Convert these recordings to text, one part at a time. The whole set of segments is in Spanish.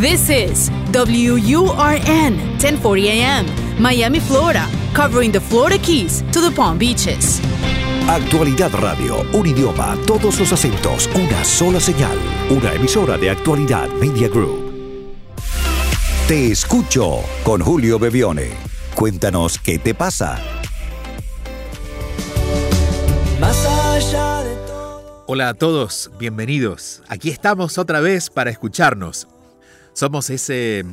This is WURN 1040 AM, Miami, Florida, covering the Florida Keys to the Palm Beaches. Actualidad Radio, un idioma, todos los acentos, una sola señal. Una emisora de Actualidad Media Group. Te escucho con Julio Bebione. Cuéntanos qué te pasa. Más allá de todo. Hola a todos, bienvenidos. Aquí estamos otra vez para escucharnos. Somos ese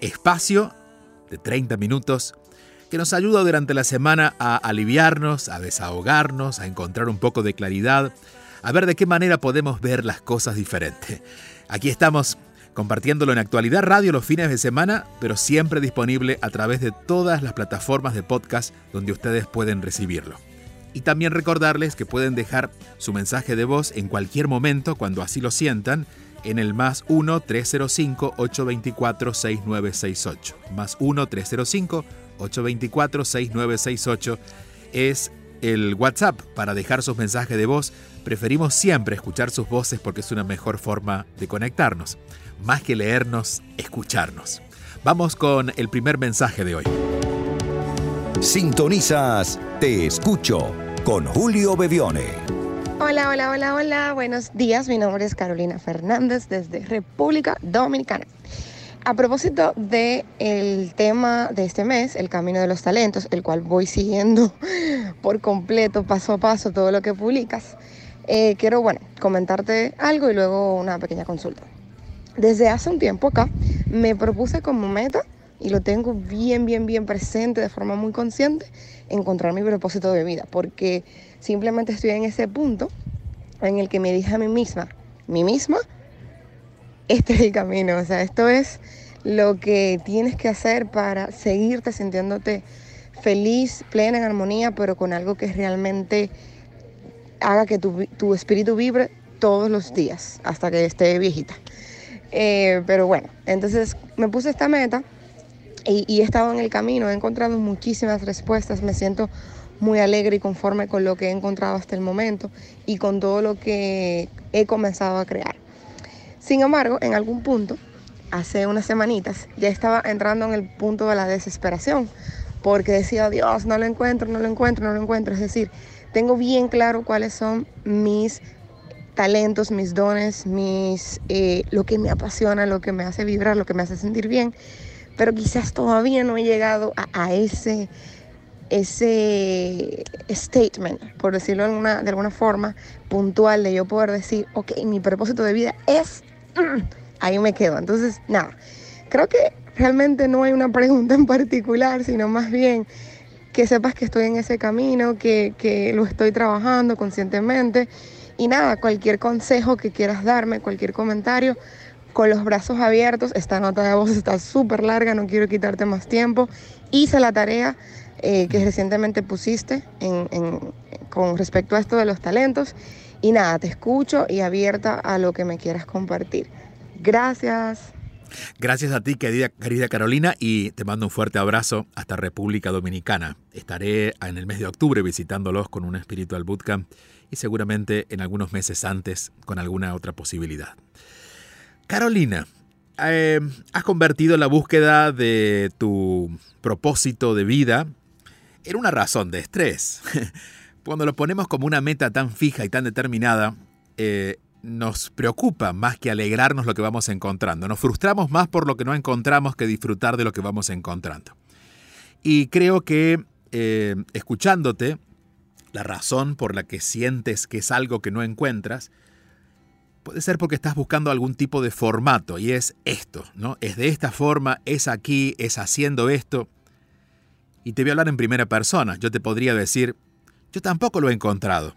espacio de 30 minutos que nos ayuda durante la semana a aliviarnos, a desahogarnos, a encontrar un poco de claridad, a ver de qué manera podemos ver las cosas diferente. Aquí estamos compartiéndolo en actualidad radio los fines de semana, pero siempre disponible a través de todas las plataformas de podcast donde ustedes pueden recibirlo. Y también recordarles que pueden dejar su mensaje de voz en cualquier momento cuando así lo sientan en el más 1-305-824-6968. Más 1-305-824-6968 es el WhatsApp para dejar sus mensajes de voz. Preferimos siempre escuchar sus voces porque es una mejor forma de conectarnos. Más que leernos, escucharnos. Vamos con el primer mensaje de hoy. Sintonizas Te Escucho con Julio Bebione. Hola, hola, hola, hola. Buenos días. Mi nombre es Carolina Fernández desde República Dominicana. A propósito del el tema de este mes, el camino de los talentos, el cual voy siguiendo por completo, paso a paso, todo lo que publicas, eh, quiero, bueno, comentarte algo y luego una pequeña consulta. Desde hace un tiempo acá me propuse como meta, y lo tengo bien, bien, bien presente de forma muy consciente, encontrar mi propósito de vida, porque simplemente estoy en ese punto en el que me dije a mí misma, mí misma, este es el camino, o sea, esto es lo que tienes que hacer para seguirte sintiéndote feliz, plena, en armonía, pero con algo que realmente haga que tu, tu espíritu vibre todos los días hasta que esté viejita. Eh, pero bueno, entonces me puse esta meta y, y he estado en el camino, he encontrado muchísimas respuestas, me siento muy alegre y conforme con lo que he encontrado hasta el momento y con todo lo que he comenzado a crear. Sin embargo, en algún punto, hace unas semanitas, ya estaba entrando en el punto de la desesperación, porque decía, Dios, no lo encuentro, no lo encuentro, no lo encuentro. Es decir, tengo bien claro cuáles son mis talentos, mis dones, mis, eh, lo que me apasiona, lo que me hace vibrar, lo que me hace sentir bien, pero quizás todavía no he llegado a, ese, ese statement, por decirlo de alguna, de alguna forma, puntual, de yo poder decir, ok, mi propósito de vida es, ahí me quedo. Entonces, nada, creo que realmente no hay una pregunta en particular, sino más bien que sepas que estoy en ese camino, que, que lo estoy trabajando conscientemente. Y nada, cualquier consejo que quieras darme, cualquier comentario, con los brazos abiertos. Esta nota de voz está súper larga, no quiero quitarte más tiempo. Hice la tarea eh, que recientemente pusiste en, en, con respecto a esto de los talentos. Y nada, te escucho y abierta a lo que me quieras compartir. Gracias. Gracias a ti, querida, querida, Carolina, y te mando un fuerte abrazo hasta República Dominicana. Estaré en el mes de octubre visitándolos con un Spiritual Bootcamp y seguramente en algunos meses antes con alguna otra posibilidad. Carolina, eh, has convertido la búsqueda de tu propósito de vida en una razón de estrés. Cuando lo ponemos como una meta tan fija y tan determinada, eh, nos preocupa más que alegrarnos lo que vamos encontrando. Nos frustramos más por lo que no encontramos que disfrutar de lo que vamos encontrando. Y creo que eh, escuchándote, la razón por la que sientes que es algo que no encuentras, puede ser porque estás buscando algún tipo de formato y es esto, ¿no? Es de esta forma, es aquí, es haciendo esto. Y te voy a hablar en primera persona. Yo te podría decir, yo tampoco lo he encontrado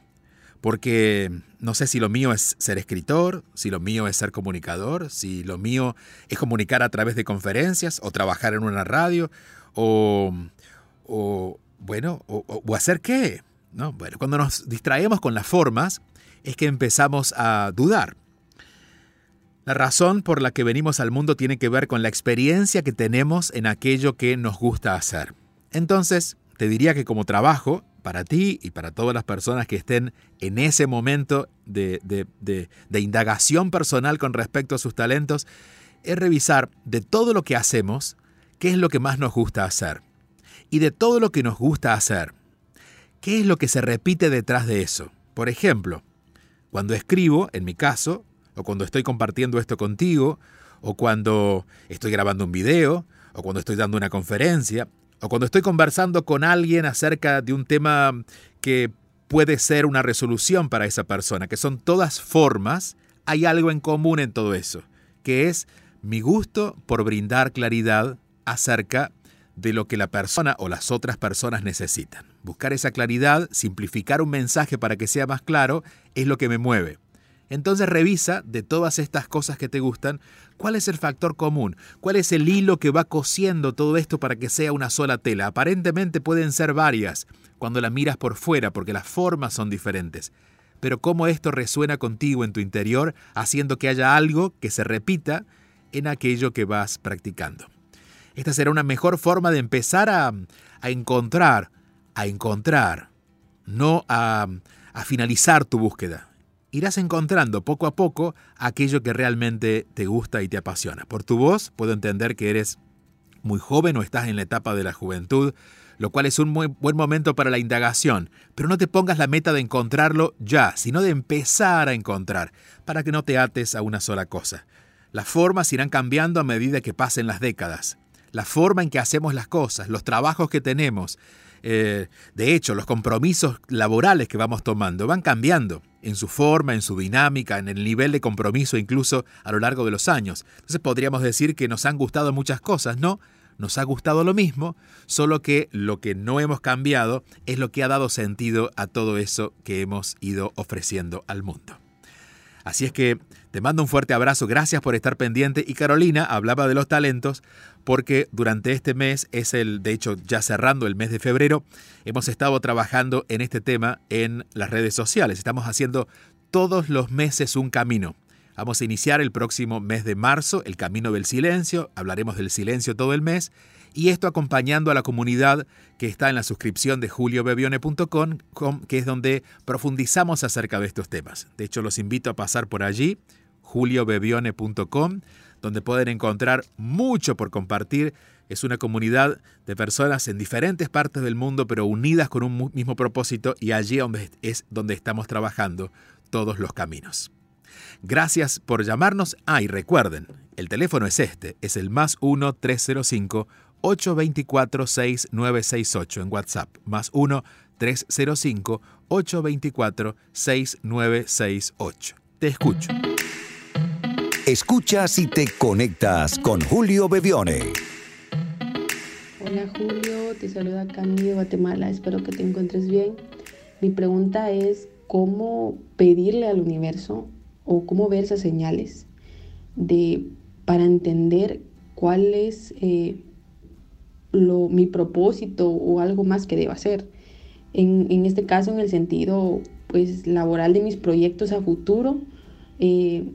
porque no sé si lo mío es ser escritor, si lo mío es ser comunicador, si lo mío es comunicar a través de conferencias o trabajar en una radio o, bueno, o, o, hacer qué. ¿no? Bueno, cuando nos distraemos con las formas es que empezamos a dudar. La razón por la que venimos al mundo tiene que ver con la experiencia que tenemos en aquello que nos gusta hacer. Entonces, te diría que como trabajo, para ti y para todas las personas que estén en ese momento de, de, de, indagación personal con respecto a sus talentos, es revisar de todo lo que hacemos, qué es lo que más nos gusta hacer. Y de todo lo que nos gusta hacer, qué es lo que se repite detrás de eso. Por ejemplo, cuando escribo, en mi caso, o cuando estoy compartiendo esto contigo, o cuando estoy grabando un video, o cuando estoy dando una conferencia, o cuando estoy conversando con alguien acerca de un tema que puede ser una resolución para esa persona, que son todas formas, hay algo en común en todo eso, que es mi gusto por brindar claridad acerca de lo que la persona o las otras personas necesitan. Buscar esa claridad, simplificar un mensaje para que sea más claro, es lo que me mueve. Entonces revisa de todas estas cosas que te gustan, cuál es el factor común, cuál es el hilo que va cosiendo todo esto para que sea una sola tela. Aparentemente pueden ser varias cuando la miras por fuera porque las formas son diferentes. Pero cómo esto resuena contigo en tu interior haciendo que haya algo que se repita en aquello que vas practicando. Esta será una mejor forma de empezar a, a encontrar, a encontrar, no a, a finalizar tu búsqueda. Irás encontrando poco a poco aquello que realmente te gusta y te apasiona. Por tu voz puedo entender que eres muy joven o estás en la etapa de la juventud, lo cual es un buen momento para la indagación, pero no te pongas la meta de encontrarlo ya, sino de empezar a encontrar, para que no te ates a una sola cosa. Las formas irán cambiando a medida que pasen las décadas la forma en que hacemos las cosas, los trabajos que tenemos. Eh, de hecho, los compromisos laborales que vamos tomando van cambiando en su forma, en su dinámica, en el nivel de compromiso incluso a lo largo de los años. Entonces podríamos decir que nos han gustado muchas cosas, ¿no? Nos ha gustado lo mismo, solo que lo que no hemos cambiado es lo que ha dado sentido a todo eso que hemos ido ofreciendo al mundo. Así es que te mando un fuerte abrazo, gracias por estar pendiente. Y Carolina hablaba de los talentos porque durante este mes es el, de hecho ya cerrando el mes de febrero, hemos estado trabajando en este tema en las redes sociales. Estamos haciendo todos los meses un camino. Vamos a iniciar el próximo mes de marzo el Camino del Silencio, hablaremos del silencio todo el mes y esto acompañando a la comunidad que está en la suscripción de juliobebione.com, que es donde profundizamos acerca de estos temas. De hecho, los invito a pasar por allí, juliobebione.com, donde pueden encontrar mucho por compartir. Es una comunidad de personas en diferentes partes del mundo, pero unidas con un mismo propósito y allí es donde estamos trabajando todos los caminos. Gracias por llamarnos. Ah, y recuerden, el teléfono es este, es el más 1-305. 824-6968 en WhatsApp, más 1-305-824-6968. Te escucho. Escuchas y te conectas con Julio Bebione. Hola Julio, te saluda Candy de Guatemala, espero que te encuentres bien. Mi pregunta es cómo pedirle al universo o cómo ver esas señales de, para entender cuál es eh, mi propósito o algo más que deba hacer. En, en, este caso, en el sentido pues, laboral de mis proyectos a futuro, eh,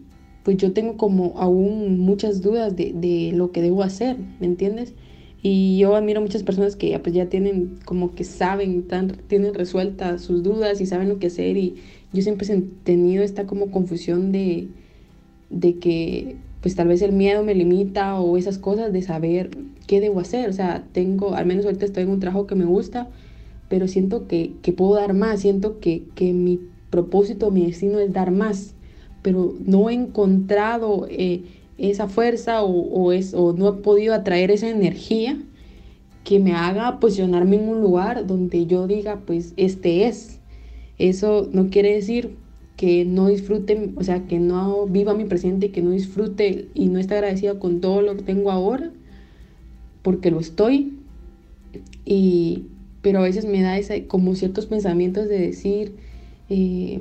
pues yo tengo como aún muchas dudas de, de, lo que debo hacer, ¿me entiendes? Y yo admiro muchas personas que pues, ya tienen como que saben, tienen resueltas sus dudas y saben lo que hacer y yo siempre he tenido esta como confusión de, de que pues tal vez el miedo me limita o esas cosas de saber qué debo hacer. O sea, tengo, al menos ahorita estoy en un trabajo que me gusta, pero siento que, que puedo dar más, siento que, que, mi propósito, mi destino es dar más, pero no he encontrado eh, esa fuerza o, no he podido atraer esa energía que me haga posicionarme en un lugar donde yo diga, pues este es. Eso no quiere decir que no disfrute, o sea, que no viva mi presente, que no disfrute y no esté agradecida con todo lo que tengo ahora, porque lo estoy. Y, pero a veces me da ese, como ciertos pensamientos de decir, eh,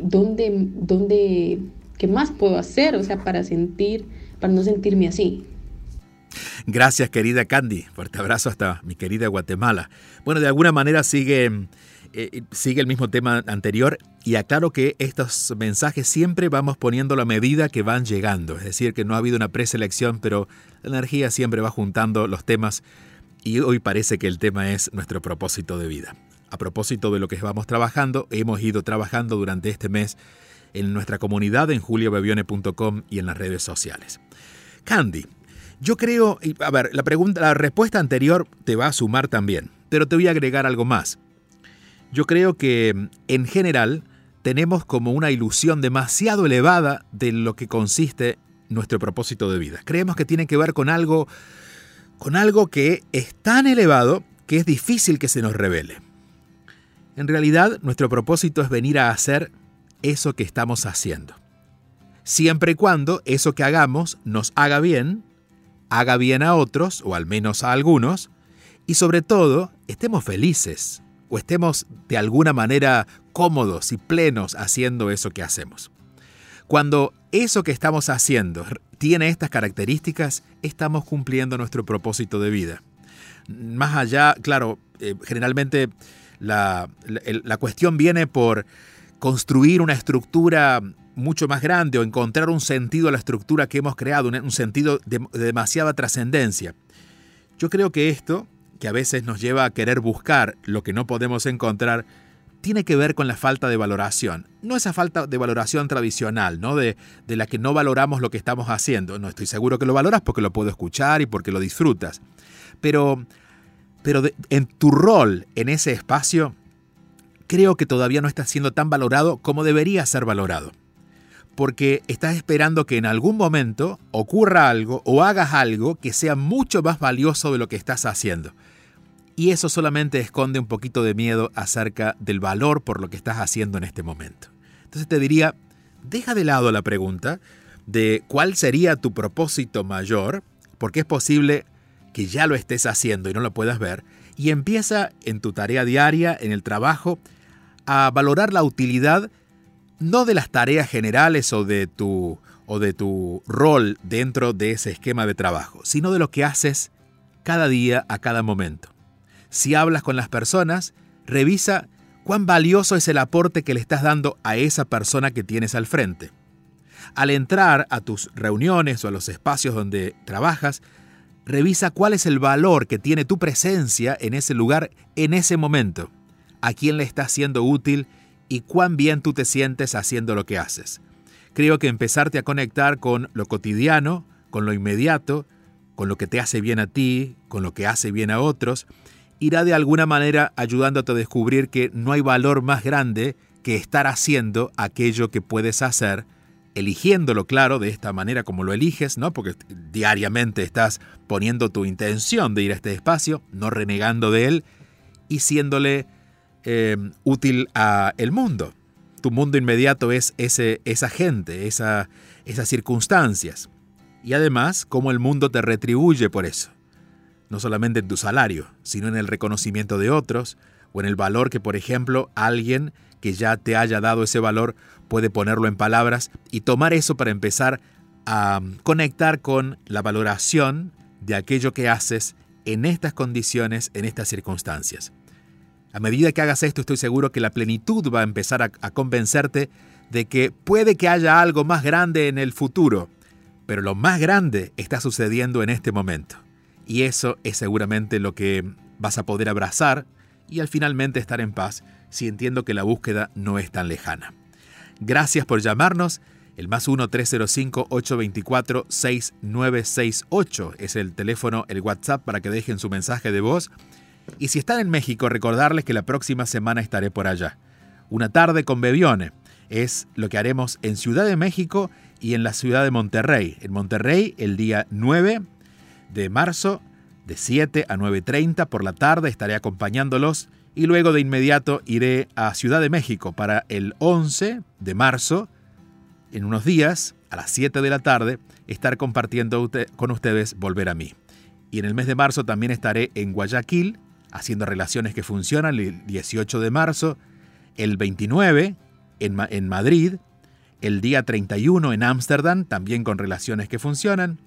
¿dónde, dónde, qué más puedo hacer? O sea, para sentir, para no sentirme así. Gracias, querida Candy. Fuerte abrazo hasta mi querida Guatemala. Bueno, de alguna manera sigue eh, sigue el mismo tema anterior y aclaro que estos mensajes siempre vamos poniendo la medida que van llegando, es decir, que no ha habido una preselección, pero la energía siempre va juntando los temas y hoy parece que el tema es nuestro propósito de vida. A propósito de lo que vamos trabajando, hemos ido trabajando durante este mes en nuestra comunidad en juliobebione.com y en las redes sociales. Candy, yo creo, a ver, la pregunta, la respuesta anterior te va a sumar también, pero te voy a agregar algo más. Yo creo que en general tenemos como una ilusión demasiado elevada de lo que consiste nuestro propósito de vida. Creemos que tiene que ver con algo con algo que es tan elevado que es difícil que se nos revele. En realidad, nuestro propósito es venir a hacer eso que estamos haciendo. Siempre y cuando eso que hagamos nos haga bien, haga bien a otros, o al menos a algunos, y sobre todo, estemos felices, o estemos de alguna manera cómodos y plenos haciendo eso que hacemos. Cuando eso que estamos haciendo tiene estas características, estamos cumpliendo nuestro propósito de vida. Más allá, claro, eh, generalmente la, cuestión viene por construir una estructura mucho más grande o encontrar un sentido a la estructura que hemos creado, un, sentido de, de demasiada trascendencia. Yo creo que esto, que a veces nos lleva a querer buscar lo que no podemos encontrar, tiene que ver con la falta de valoración. No esa falta de valoración tradicional, ¿no? De, de, la que no valoramos lo que estamos haciendo. No estoy seguro que lo valoras porque lo puedo escuchar y porque lo disfrutas. Pero, pero en tu rol en ese espacio, creo que todavía no está siendo tan valorado como debería ser valorado. Porque estás esperando que en algún momento ocurra algo o hagas algo que sea mucho más valioso de lo que estás haciendo. Y eso solamente esconde un poquito de miedo acerca del valor por lo que estás haciendo en este momento. Entonces te diría, deja de lado la pregunta de cuál sería tu propósito mayor, porque es posible que ya lo estés haciendo y no lo puedas ver, y empieza en tu tarea diaria, en el trabajo, a valorar la utilidad no de las tareas generales o de tu, o de tu rol dentro de ese esquema de trabajo, sino de lo que haces cada día, a cada momento. Si hablas con las personas, revisa cuán valioso es el aporte que le estás dando a esa persona que tienes al frente. Al entrar a tus reuniones o a los espacios donde trabajas, revisa cuál es el valor que tiene tu presencia en ese lugar en ese momento, a quién le está siendo útil y cuán bien tú te sientes haciendo lo que haces. Creo que empezarte a conectar con lo cotidiano, con lo inmediato, con lo que te hace bien a ti, con lo que hace bien a otros, irá de alguna manera ayudándote a descubrir que no hay valor más grande que estar haciendo aquello que puedes hacer, eligiéndolo claro de esta manera como lo eliges, ¿no? Porque diariamente estás poniendo tu intención de ir a este espacio, no renegando de él y siéndole eh, útil a el mundo. Tu mundo inmediato es ese, esa gente, esa, esas circunstancias. Y además, cómo el mundo te retribuye por eso no solamente en tu salario, sino en el reconocimiento de otros o en el valor que, por ejemplo, alguien que ya te haya dado ese valor puede ponerlo en palabras y tomar eso para empezar a mm, conectar con la valoración de aquello que haces en estas condiciones, en estas circunstancias. A medida que hagas esto, estoy seguro que la plenitud va a empezar a, convencerte de que puede que haya algo más grande en el futuro, pero lo más grande está sucediendo en este momento. Y eso es seguramente lo que vas a poder abrazar y al finalmente estar en paz si entiendo que la búsqueda no es tan lejana. Gracias por llamarnos. El más 1-305-824-6968 es el teléfono, el WhatsApp para que dejen su mensaje de voz. Y si están en México, recordarles que la próxima semana estaré por allá. Una tarde con Bebione es lo que haremos en Ciudad de México y en la ciudad de Monterrey. En Monterrey el día 9 de marzo, de 7 a 9.30 por la tarde estaré acompañándolos y luego de inmediato iré a Ciudad de México para el 11 de marzo, en unos días, a las 7 de la tarde, estar compartiendo con ustedes Volver a mí. Y en el mes de marzo también estaré en Guayaquil, haciendo relaciones que funcionan, el 18 de marzo, el 29 en, en Madrid, el día 31 en Ámsterdam, también con relaciones que funcionan,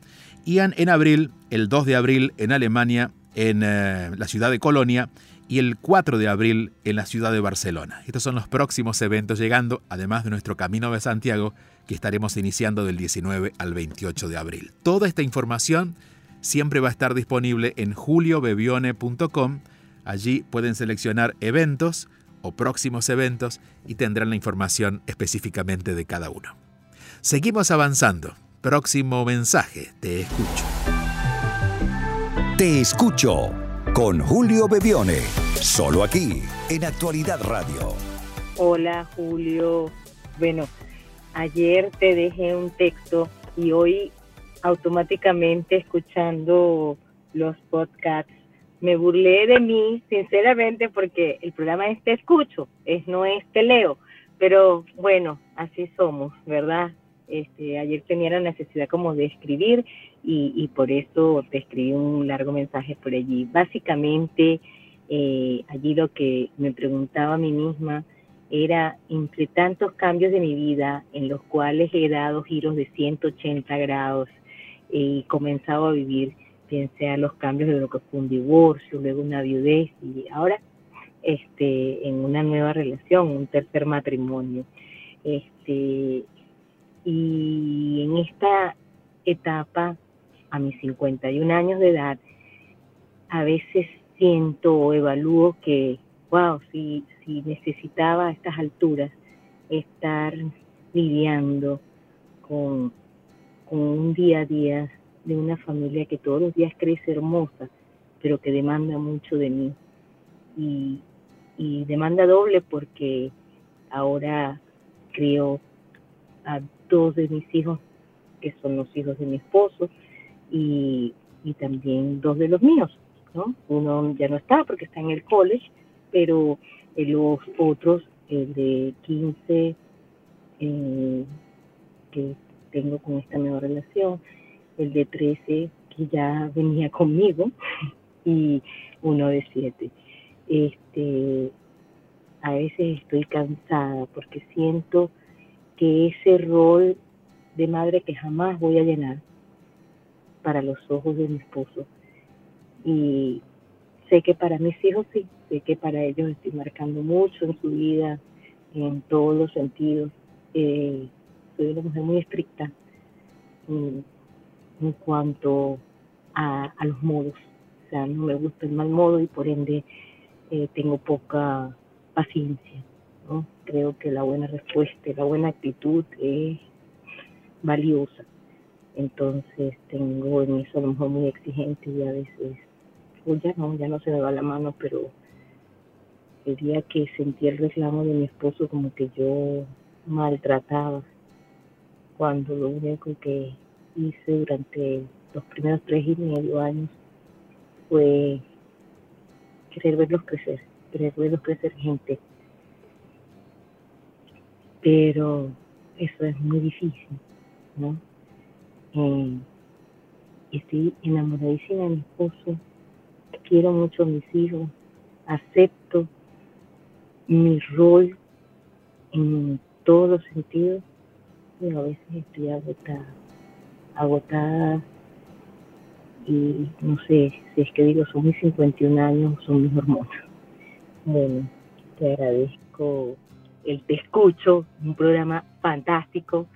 y en, abril, el 2 de abril en Alemania, en eh, la ciudad de Colonia, y el 4 de abril en la ciudad de Barcelona. Estos son los próximos eventos llegando, además de nuestro Camino de Santiago, que estaremos iniciando del 19 al 28 de abril. Toda esta información siempre va a estar disponible en juliobebione.com. Allí pueden seleccionar eventos o próximos eventos y tendrán la información específicamente de cada uno. Seguimos avanzando próximo mensaje. Te escucho. Te escucho con Julio Bebione, solo aquí en Actualidad Radio. Hola Julio. Bueno, ayer te dejé un texto y hoy automáticamente escuchando los podcasts me burlé de mí sinceramente porque el programa es te escucho, es no es te leo, pero bueno, así somos, ¿verdad? Este, ayer tenía la necesidad como de escribir y, por eso te escribí un largo mensaje por allí. Básicamente, eh, allí lo que me preguntaba a mí misma era, entre tantos cambios de mi vida en los cuales he dado giros de 180 grados y comenzado a vivir, pensé a los cambios de lo que fue un divorcio, luego una viudez y ahora este, en una nueva relación, un tercer matrimonio. Este, y en esta etapa, a mis 51 años de edad, a veces siento o evalúo que, wow, si, si necesitaba a estas alturas estar lidiando con, con un día a día de una familia que todos los días crece hermosa, pero que demanda mucho de mí. Y, y demanda doble porque ahora creo a dos de mis hijos, que son los hijos de mi esposo, y, y también dos de los míos, ¿no? Uno ya no está porque está en el college, pero los otros, el de 15, eh, que tengo con esta nueva relación, el de 13, que ya venía conmigo, y uno de 7. Este, a veces estoy cansada porque siento que ese rol de madre que jamás voy a llenar para los ojos de mi esposo. Y sé que para mis hijos sí, sé que para ellos estoy marcando mucho en su vida, en todos los sentidos. Eh, soy una mujer muy estricta en, cuanto a, los modos. O sea, no me gusta el mal modo y por ende eh, tengo poca paciencia. Creo que la buena respuesta, la buena actitud es valiosa. Entonces tengo en eso a lo mejor muy exigente y a veces, pues ya no, ya no se me va la mano, pero el día que sentí el reclamo de mi esposo como que yo maltrataba, cuando lo único que hice durante los primeros tres y medio años fue querer verlos crecer, querer verlos crecer gente pero eso es muy difícil, ¿no? Eh, estoy enamoradísima de mi esposo, quiero mucho a mis hijos, acepto mi rol en todos los sentidos, pero a veces estoy agotada, agotada y no sé si es que digo son mis 51 años son mis hormonas. Bueno, te agradezco el Te Escucho, un programa fantástico.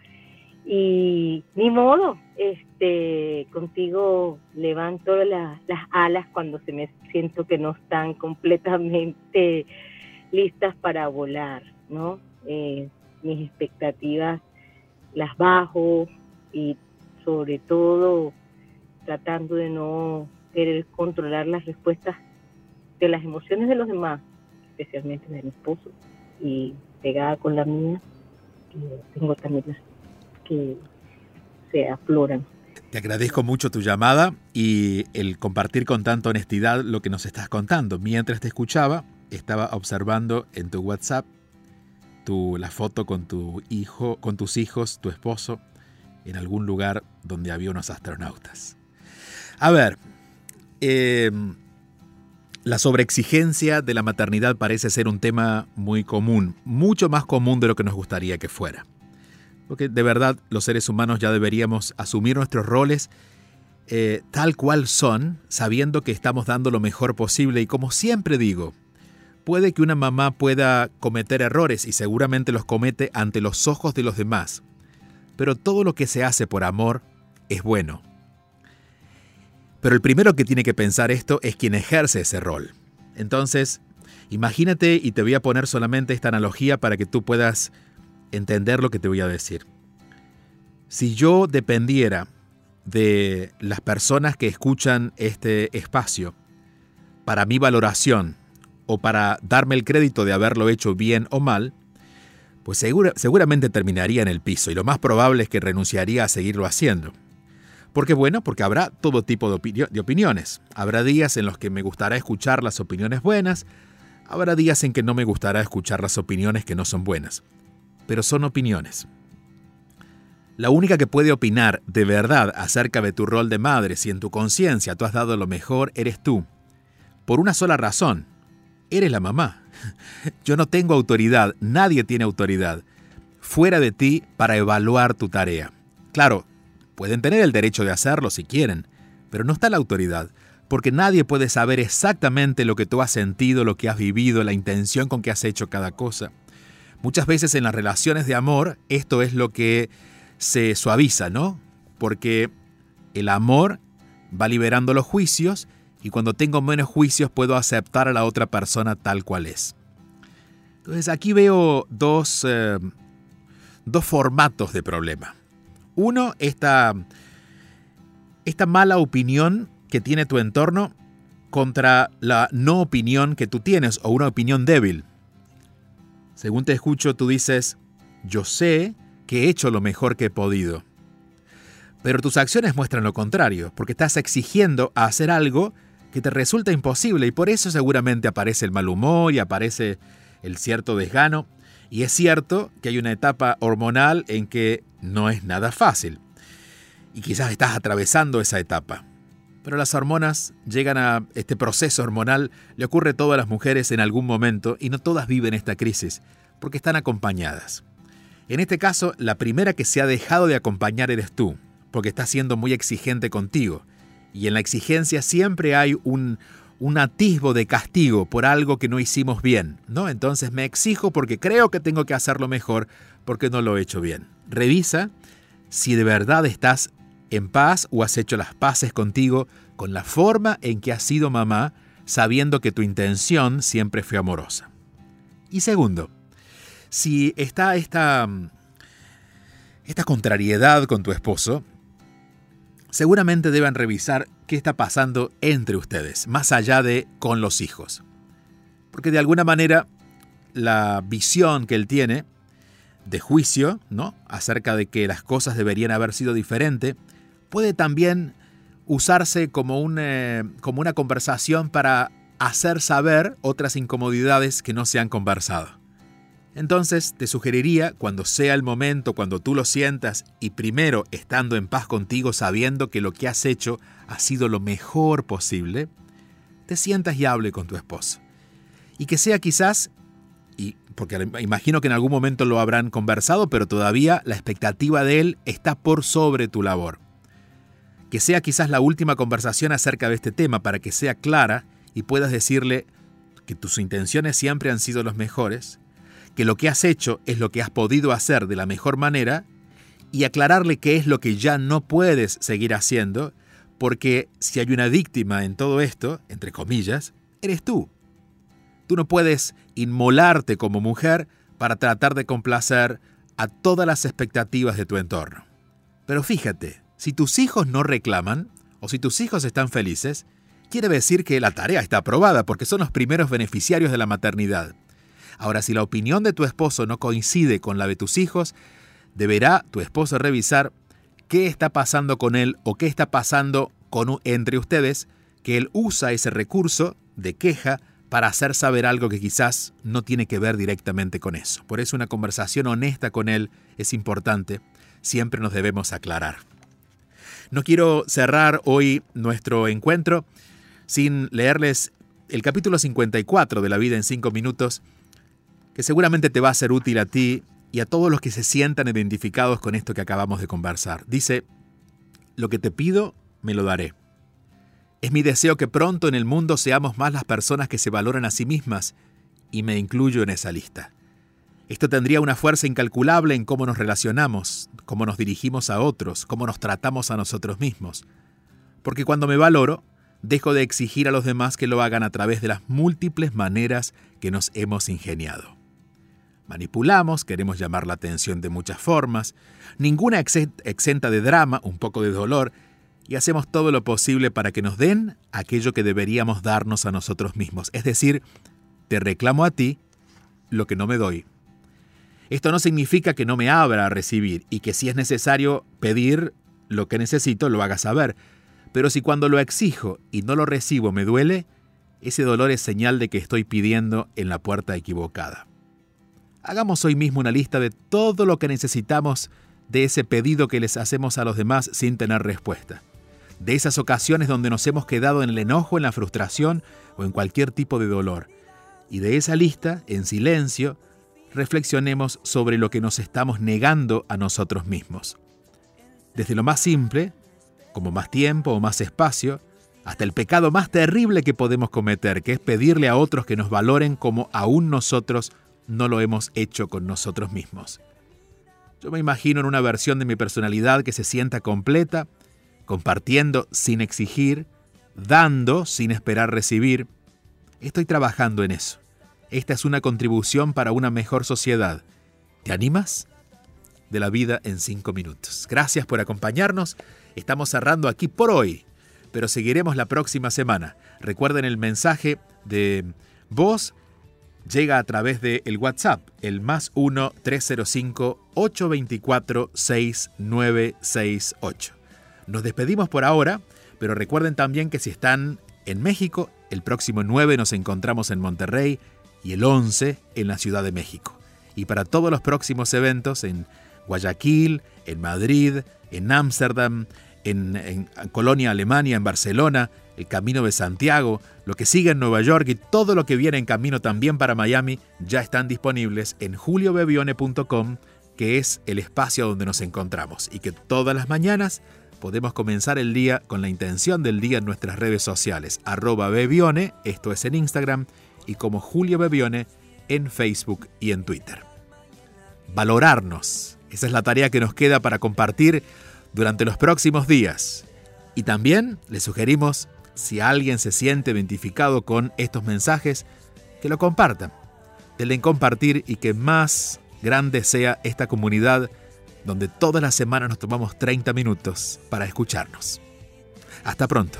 Y ni modo, este, contigo levanto las alas cuando se me siento que no están completamente listas para volar, ¿no? Eh, mis expectativas las bajo y sobre todo tratando de no querer controlar las respuestas de las emociones de los demás, especialmente de mi esposo. Y pegada con la mía, que tengo también que se afloran. Te agradezco mucho tu llamada y el compartir con tanta honestidad lo que nos estás contando. Mientras te escuchaba, estaba observando en tu WhatsApp tu, la foto con tu hijo, con tus hijos, tu esposo, en algún lugar donde había unos astronautas. A ver, eh, la sobreexigencia de la maternidad parece ser un tema muy común, mucho más común de lo que nos gustaría que fuera. Porque de verdad los seres humanos ya deberíamos asumir nuestros roles eh, tal cual son, sabiendo que estamos dando lo mejor posible y como siempre digo, puede que una mamá pueda cometer errores y seguramente los comete ante los ojos de los demás, pero todo lo que se hace por amor es bueno. Pero el primero que tiene que pensar esto es quien ejerce ese rol. Entonces, imagínate y te voy a poner solamente esta analogía para que tú puedas entender lo que te voy a decir. Si yo dependiera de las personas que escuchan este espacio para mi valoración o para darme el crédito de haberlo hecho bien o mal, pues seguramente terminaría en el piso y lo más probable es que renunciaría a seguirlo haciendo. Porque bueno, porque habrá todo tipo de, de opiniones. Habrá días en los que me gustará escuchar las opiniones buenas, habrá días en que no me gustará escuchar las opiniones que no son buenas. Pero son opiniones. La única que puede opinar de verdad acerca de tu rol de madre, si en tu conciencia tú has dado lo mejor, eres tú. Por una sola razón. Eres la mamá. Yo no tengo autoridad, nadie tiene autoridad fuera de ti para evaluar tu tarea. Claro, pueden tener el derecho de hacerlo si quieren, pero no está la autoridad, porque nadie puede saber exactamente lo que tú has sentido, lo que has vivido, la intención con que has hecho cada cosa. Muchas veces en las relaciones de amor esto es lo que se suaviza, ¿no? Porque el amor va liberando los juicios y cuando tengo menos juicios puedo aceptar a la otra persona tal cual es. Entonces aquí veo dos, eh, dos formatos de problema. Uno, esta, esta mala opinión que tiene tu entorno contra la no opinión que tú tienes o una opinión débil. Según te escucho, tú dices, yo sé que he hecho lo mejor que he podido. Pero tus acciones muestran lo contrario, porque estás exigiendo hacer algo que te resulta imposible y por eso seguramente aparece el mal humor y aparece el cierto desgano. Y es cierto que hay una etapa hormonal en que no es nada fácil. Y quizás estás atravesando esa etapa. Pero las hormonas llegan a este proceso hormonal, le ocurre a todas las mujeres en algún momento y no todas viven esta crisis, porque están acompañadas. En este caso, la primera que se ha dejado de acompañar eres tú, porque estás siendo muy exigente contigo. Y en la exigencia siempre hay un, un atisbo de castigo por algo que no hicimos bien, ¿no? Entonces me exijo porque creo que tengo que hacerlo mejor porque no lo he hecho bien. Revisa si de verdad estás en paz o has hecho las paces contigo con la forma en que has sido mamá, sabiendo que tu intención siempre fue amorosa. Y segundo, si está esta, esta contrariedad con tu esposo, seguramente deben revisar qué está pasando entre ustedes, más allá de con los hijos. Porque de alguna manera la visión que él tiene de juicio, ¿no? acerca de que las cosas deberían haber sido diferentes, puede también usarse como, un, eh, como una conversación para hacer saber otras incomodidades que no se han conversado. Entonces te sugeriría, cuando sea el momento, cuando tú lo sientas y primero estando en paz contigo, sabiendo que lo que has hecho ha sido lo mejor posible, te sientas y hable con tu esposo. Y que sea quizás, porque imagino que en algún momento lo habrán conversado, pero todavía la expectativa de él está por sobre tu labor. Que sea quizás la última conversación acerca de este tema para que sea clara y puedas decirle que tus intenciones siempre han sido los mejores, que lo que has hecho es lo que has podido hacer de la mejor manera y aclararle qué es lo que ya no puedes seguir haciendo, porque si hay una víctima en todo esto, entre comillas, eres tú. Tú no puedes inmolarte como mujer para tratar de complacer a todas las expectativas de tu entorno. Pero fíjate, si tus hijos no reclaman, o si tus hijos están felices, quiere decir que la tarea está aprobada porque son los primeros beneficiarios de la maternidad. Ahora, si la opinión de tu esposo no coincide con la de tus hijos, deberá tu esposo revisar qué está pasando con él o qué está pasando con, entre ustedes, que él usa ese recurso de queja para hacer saber algo que quizás no tiene que ver directamente con eso. Por eso una conversación honesta con él es importante, siempre nos debemos aclarar. No quiero cerrar hoy nuestro encuentro sin leerles el capítulo 54 de La vida en 5 minutos, que seguramente te va a ser útil a ti y a todos los que se sientan identificados con esto que acabamos de conversar. Dice, lo que te pido, me lo daré. Es mi deseo que pronto en el mundo seamos más las personas que se valoran a sí mismas, y me incluyo en esa lista. Esto tendría una fuerza incalculable en cómo nos relacionamos, cómo nos dirigimos a otros, cómo nos tratamos a nosotros mismos. Porque cuando me valoro, dejo de exigir a los demás que lo hagan a través de las múltiples maneras que nos hemos ingeniado. Manipulamos, queremos llamar la atención de muchas formas, ninguna exenta de drama, un poco de dolor, y hacemos todo lo posible para que nos den aquello que deberíamos darnos a nosotros mismos. Es decir, te reclamo a ti lo que no me doy. Esto no significa que no me abra a recibir y que si es necesario pedir lo que necesito, lo haga saber. Pero si cuando lo exijo y no lo recibo me duele, ese dolor es señal de que estoy pidiendo en la puerta equivocada. Hagamos hoy mismo una lista de todo lo que necesitamos de ese pedido que les hacemos a los demás sin tener respuesta de esas ocasiones donde nos hemos quedado en el enojo, en la frustración o en cualquier tipo de dolor. Y de esa lista, en silencio, reflexionemos sobre lo que nos estamos negando a nosotros mismos. Desde lo más simple, como más tiempo o más espacio, hasta el pecado más terrible que podemos cometer, que es pedirle a otros que nos valoren como aún nosotros no lo hemos hecho con nosotros mismos. Yo me imagino en una versión de mi personalidad que se sienta completa, compartiendo sin exigir, dando sin esperar recibir. Estoy trabajando en eso. Esta es una contribución para una mejor sociedad. ¿Te animas? De la vida en cinco minutos. Gracias por acompañarnos. Estamos cerrando aquí por hoy, pero seguiremos la próxima semana. Recuerden el mensaje de voz llega a través del el WhatsApp, el más 1-305-824-6968. Nos despedimos por ahora, pero recuerden también que si están en México, el próximo 9 nos encontramos en Monterrey y el 11 en la Ciudad de México. Y para todos los próximos eventos en Guayaquil, en Madrid, en Ámsterdam, en, Colonia, Alemania, en Barcelona, el Camino de Santiago, lo que sigue en Nueva York y todo lo que viene en camino también para Miami ya están disponibles en juliobebione.com, que es el espacio donde nos encontramos y que todas las mañanas podemos comenzar el día con la intención del día en nuestras redes sociales, arroba Bebione, esto es en Instagram, y como Julio Bebione en Facebook y en Twitter. Valorarnos, esa es la tarea que nos queda para compartir durante los próximos días. Y también le sugerimos, si alguien se siente identificado con estos mensajes, que lo compartan. Denle en compartir y que más grande sea esta comunidad donde todas las semanas nos tomamos 30 minutos para escucharnos. Hasta pronto.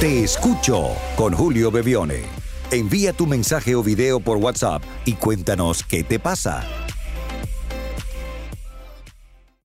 Te escucho con Julio Bebione. Envía tu mensaje o video por WhatsApp y cuéntanos qué te pasa.